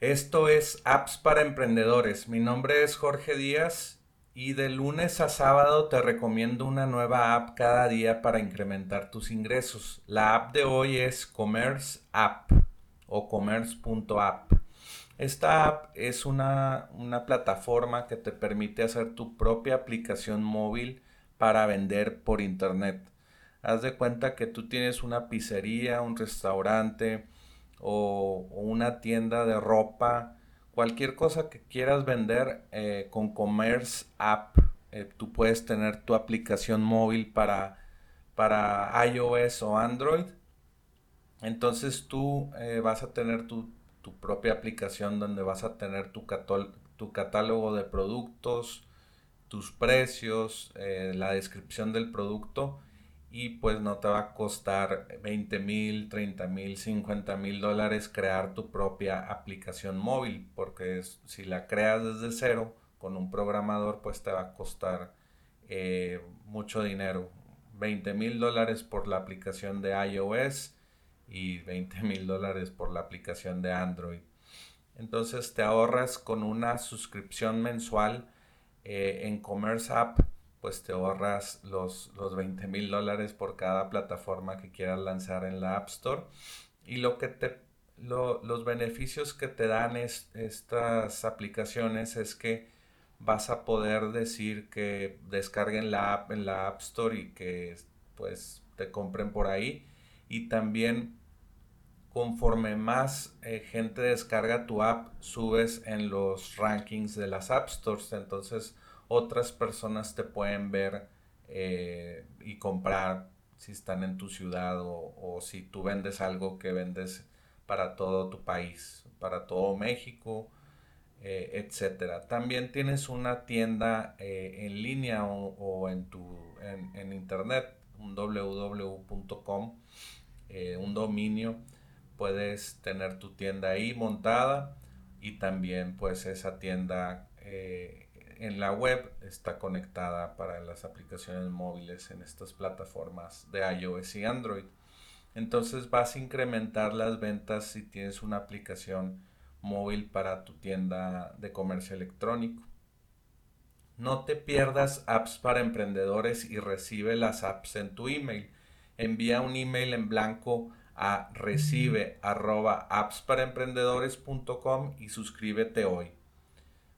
Esto es Apps para Emprendedores. Mi nombre es Jorge Díaz y de lunes a sábado te recomiendo una nueva app cada día para incrementar tus ingresos. La app de hoy es Commerce App o commerce.app. Esta app es una, una plataforma que te permite hacer tu propia aplicación móvil para vender por internet. Haz de cuenta que tú tienes una pizzería, un restaurante, o, una tienda de ropa, cualquier cosa que quieras vender eh, con Commerce App, eh, tú puedes tener tu aplicación móvil para, para iOS o Android. Entonces tú eh, vas a tener tu, propia aplicación donde vas a tener tu, tu catálogo de productos, tus precios, la descripción del producto y pues no te va a costar 20 mil, 30 mil, 50 mil dólares crear tu propia aplicación móvil, porque si la creas desde cero con un programador, pues te va a costar eh, mucho dinero. 20 mil dólares por la aplicación de iOS y 20 mil dólares por la aplicación de Android. Entonces te ahorras con una suscripción mensual eh, en Commerce App pues te ahorras los, los 20 mil dólares por cada plataforma que quieras lanzar en la App Store. Y lo que te, los beneficios que te dan estas aplicaciones es que vas a poder decir que descarguen la app en la App Store y que pues te compren por ahí. Y también conforme más eh, gente descarga tu app, subes en los rankings de las App Stores. Entonces, otras personas te pueden ver eh, y comprar si están en tu ciudad o, si tú vendes algo que vendes para todo tu país, para todo México, eh, etcétera. También tienes una tienda eh, en línea o, en tu en, internet, un www.com, un dominio. Puedes tener tu tienda ahí montada y también pues esa tienda en la web está conectada para las aplicaciones móviles en estas plataformas de iOS y Android. Entonces vas a incrementar las ventas si tienes una aplicación móvil para tu tienda de comercio electrónico. No te pierdas apps para emprendedores y recibe las apps en tu email. Envía un email en blanco a recibe y suscríbete hoy.